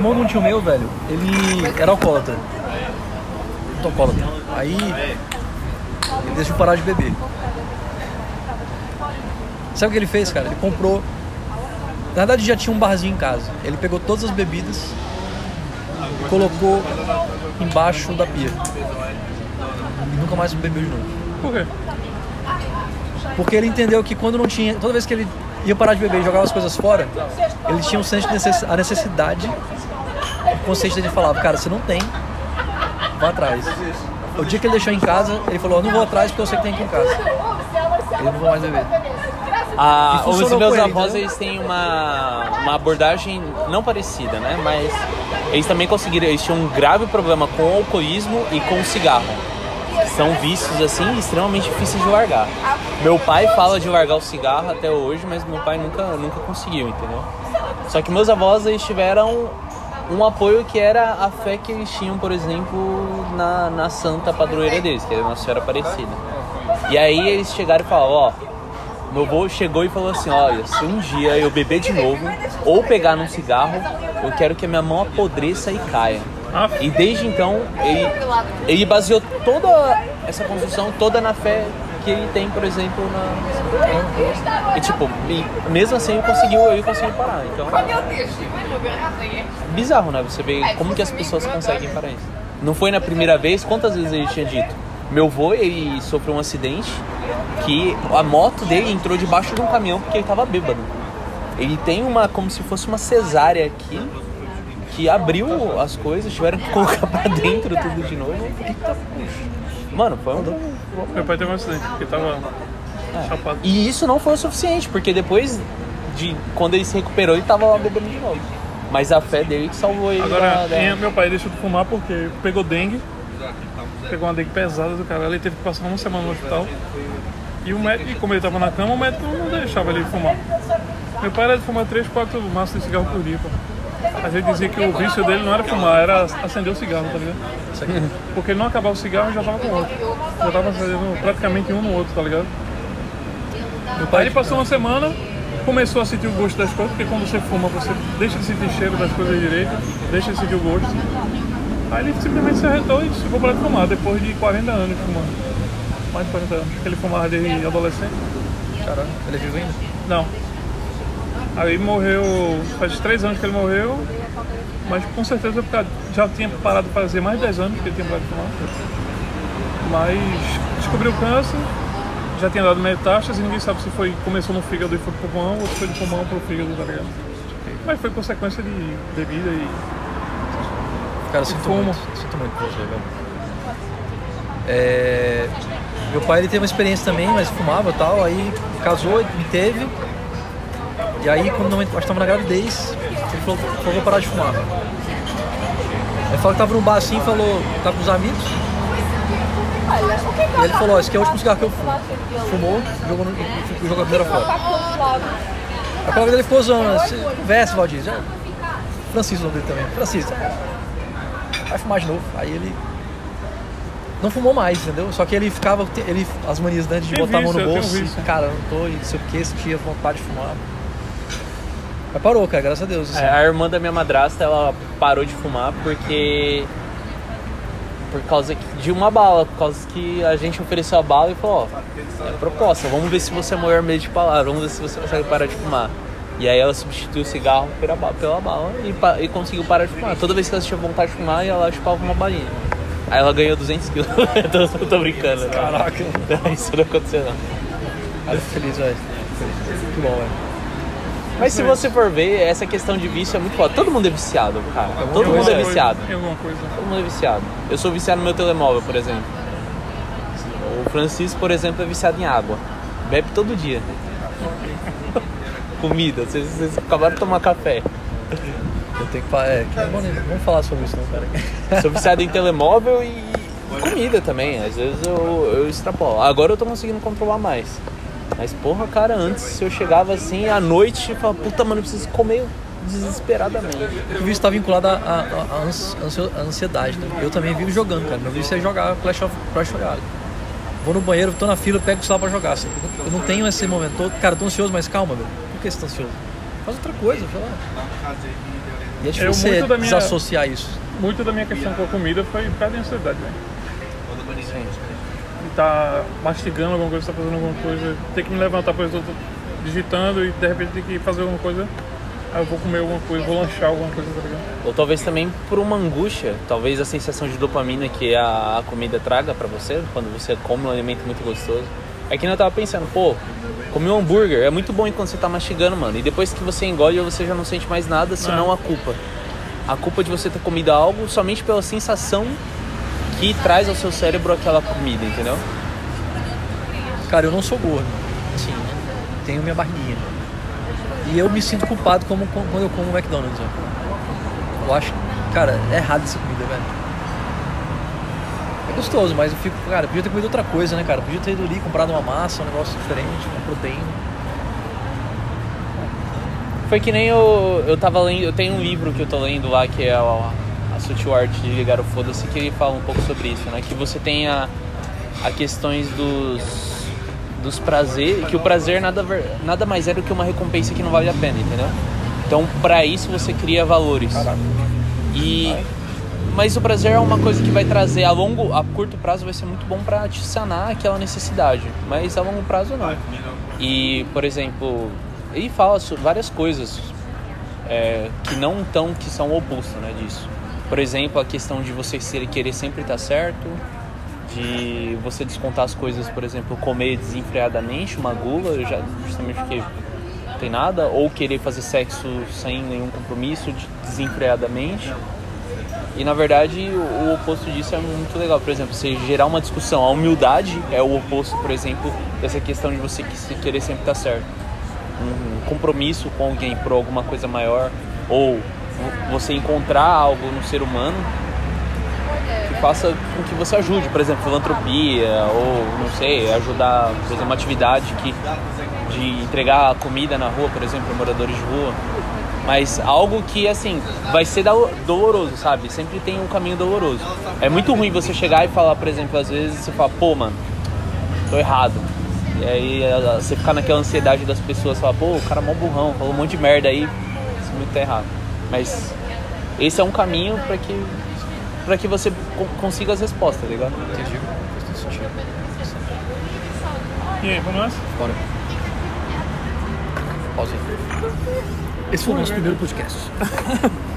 irmão de um tio meu, velho, ele era alcoólatra. Muito alcoólatra. Aí ele decidiu parar de beber. Sabe o que ele fez, cara? Ele comprou. Na verdade já tinha um barzinho em casa. Ele pegou todas as bebidas e colocou embaixo da pia. E nunca mais bebeu de novo. Por quê? Porque ele entendeu que quando não tinha. Toda vez que ele ia parar de beber e jogava as coisas fora, ele tinha um senso de necess- a necessidade. O consciente dele falava, cara, você não tem, vá atrás. O dia que ele deixou em casa, ele falou, eu não vou atrás porque eu sei que tem aqui em casa. Eu não vou mais beber. Ah, os meus ele, avós entendeu? eles têm uma, uma abordagem não parecida, né? Mas eles também conseguiram, eles tinham um grave problema com o alcoolismo e com o cigarro. São vícios assim extremamente difíceis de largar. Meu pai fala de largar o cigarro até hoje, mas meu pai nunca, nunca conseguiu, entendeu? Só que meus avós eles tiveram um apoio que era a fé que eles tinham, por exemplo, na, na santa padroeira deles, que era Nossa Senhora Aparecida. E aí eles chegaram e falaram, ó, meu avô chegou e falou assim, olha, se um dia eu beber de novo ou pegar num cigarro, eu quero que a minha mão apodreça e caia. E desde então, ele, ele baseou toda essa construção toda na fé que ele tem, por exemplo, na... E tipo, e mesmo assim ele conseguiu, ele conseguiu parar. Então, bizarro, né? Você vê como que as pessoas conseguem parar isso. Não foi na primeira vez, quantas vezes ele tinha dito? Meu avô, ele sofreu um acidente que a moto dele entrou debaixo de um caminhão porque ele tava bêbado. Ele tem uma, como se fosse uma cesárea aqui, que abriu as coisas, tiveram que colocar pra dentro tudo de novo. Mano, foi um... meu pai teve um acidente, porque tava chapado. E isso não foi o suficiente, porque depois de quando ele se recuperou, ele tava bebendo de novo. Mas a fé dele que salvou ele Agora, da- meu pai deixou de fumar porque pegou dengue, pegou uma dengue pesada do cara, ele teve que passar uma semana no hospital. E, o médico, como ele tava na cama, o médico não deixava ele fumar. Meu pai era de fumar 3, 4 maços de cigarro por dia. Pô. A gente dizia que o vício dele não era fumar, era acender o cigarro, tá ligado? Porque ele não acabava o cigarro e já tava com outro. Já tava acendendo praticamente um no outro, tá ligado? Aí ele passou uma semana, começou a sentir o gosto das coisas, porque quando você fuma, você deixa de sentir cheiro das coisas direito, deixa de sentir o gosto. Aí ele simplesmente se arretou e ficou para de fumar, depois de 40 anos fumando. Mais de 40 anos, porque ele fumava desde adolescente. Caralho, ele é vivo ainda? Não. Aí morreu, faz 3 anos que ele morreu, mas com certeza já tinha parado de fazer mais de 10 anos que ele tinha parado de fumar. Mas descobriu câncer, já tinha dado metástase, ninguém sabe se foi, começou no fígado e foi pro pulmão ou se foi do pulmão pro fígado, tá ligado? Mas foi consequência de bebida e. Cara, sinto fumo. muito, sinto muito por você, velho. É, Meu pai ele teve uma experiência também, mas fumava e tal, aí casou, me teve. E aí quando que tava na gravidez, ele falou, falou vou parar de fumar. Aí falou que tava num bar assim, falou, tava com os amigos. E ele falou, ó, esse aqui é o último cigarro que eu fumo. Fumou, jogou, no, jogou a primeira fora. A colega dele ficou zoando, assim, conversa, Valdir. Já... Francisco o nome dele também. Francisco. Vai fumar de novo. Aí ele não fumou mais, entendeu? Só que ele ficava, ele, as manias né, de botar a mão no bolso, e, cara, não tô, e não sei o que, sentia vontade de fumar. Mas parou, cara, graças a Deus. assim. É, a irmã da minha madrasta, ela parou de fumar porque. Por causa de uma bala, por causa que a gente ofereceu a bala e falou, ó, é proposta, vamos ver se você é maior meio de palavra, vamos ver se você consegue parar de fumar. E aí ela substituiu o cigarro pela, pela bala e, e conseguiu parar de fumar. Toda vez que ela tinha vontade de fumar, ela chupava uma balinha. Aí ela ganhou 200 quilos. eu, tô, eu tô brincando. né? Caraca. Isso não aconteceu não. Cara, feliz, velho. Que bom, velho. Mas se você for ver, essa questão de vício é muito foda. Todo mundo é viciado, cara. Todo mundo é viciado. coisa- alguma coisa. Todo mundo é viciado. Eu sou viciado no meu telemóvel, por exemplo. O Francisco, por exemplo, é viciado em água. Bebe todo dia. Comida. Vocês, vocês acabaram de tomar café. Eu tenho que falar, é, que vamos falar sobre isso não, cara. Sou viciado em telemóvel e, e comida também. Às vezes eu, eu extrapolo. Agora eu tô conseguindo controlar mais. Mas porra, cara, antes se eu chegava assim à noite e falava, puta, mano, eu preciso comer desesperadamente. O vício está vinculado à, ansiedade, né? Eu também vivo jogando, cara. Meu vício é jogar Clash of Clash Royale. Vou no banheiro, tô na fila, pego o celular pra jogar. assim. Eu não tenho esse momento. Tô, cara, tô ansioso, mas calma, velho. Por que você tá ansioso? Faz outra coisa, sei lá. E é difícil muito você da minha- desassociar isso. Muito da minha questão com a comida foi por causa da ansiedade, velho. Sim. Tá mastigando alguma coisa, tá fazendo alguma coisa, ter que me levantar, por exemplo, eu tô digitando e de repente ter que fazer alguma coisa, aí eu vou comer alguma coisa, vou lanchar alguma coisa, tá ligado? Ou talvez também por uma angústia, talvez a sensação de dopamina que a, a comida traga pra você quando você come um alimento muito gostoso. É que eu tava pensando, pô, comer um hambúrguer é muito bom enquanto você tá mastigando, mano. E depois que você engole, você já não sente mais nada, senão a culpa. A culpa de você ter comido algo somente pela sensação que traz ao seu cérebro aquela comida, entendeu? Cara, eu não sou gordo. Assim, tenho minha barriguinha. E eu me sinto culpado como com- quando eu como McDonald's. ó. Eu acho, cara, é errado essa comida, velho. É gostoso, mas eu fico, cara, podia ter comido outra coisa, né, cara? Podia ter ido ali, comprado uma massa, um negócio diferente, uma proteína. Foi que nem eu, eu tava lendo, eu tenho um livro que eu tô lendo lá que é a, Arte de Ligar o Foda-se, que ele fala um pouco sobre isso, né? Que você tem a, a questões dos, dos prazeres, que o prazer nada, nada mais é do que uma recompensa que não vale a pena, entendeu? Então, pra isso você cria valores. E mas o prazer é uma coisa que vai trazer a longo, a curto prazo vai ser muito bom pra te sanar aquela necessidade, mas a longo prazo não. E, por exemplo, ele fala várias coisas é, que não tão que são o oposto, né, disso. Por exemplo, a questão de você ser, querer sempre estar certo, de você descontar as coisas, por exemplo, comer desenfreadamente, uma gula, já, justamente porque não tem nada, ou querer fazer sexo sem nenhum compromisso, de- desenfreadamente. E na verdade o, oposto disso é muito legal. Por exemplo, você gerar uma discussão. A humildade é o oposto, por exemplo, dessa questão de você querer sempre estar certo. Um compromisso com alguém por alguma coisa maior, ou você encontrar algo no ser humano que faça com que você ajude, por exemplo, filantropia, ou não sei, ajudar, por exemplo, uma atividade que, de entregar comida na rua, por exemplo, para moradores de rua. Mas algo que, assim, vai ser do- doloroso, sabe? Sempre tem um caminho doloroso. É muito ruim você chegar e falar, por exemplo, às vezes você fala, pô, mano, tô errado. E aí eh, você ficar naquela ansiedade das pessoas, falar, pô, o cara é mó burrão, falou um monte de merda aí, isso muito tá errado. Mas esse é um caminho pra que, pra que você co- consiga as respostas, tá ligado? Entendi. Faz todo sentido. E aí, vamos nessa? Bora. Pausa. Esse foi o nosso primeiro podcast.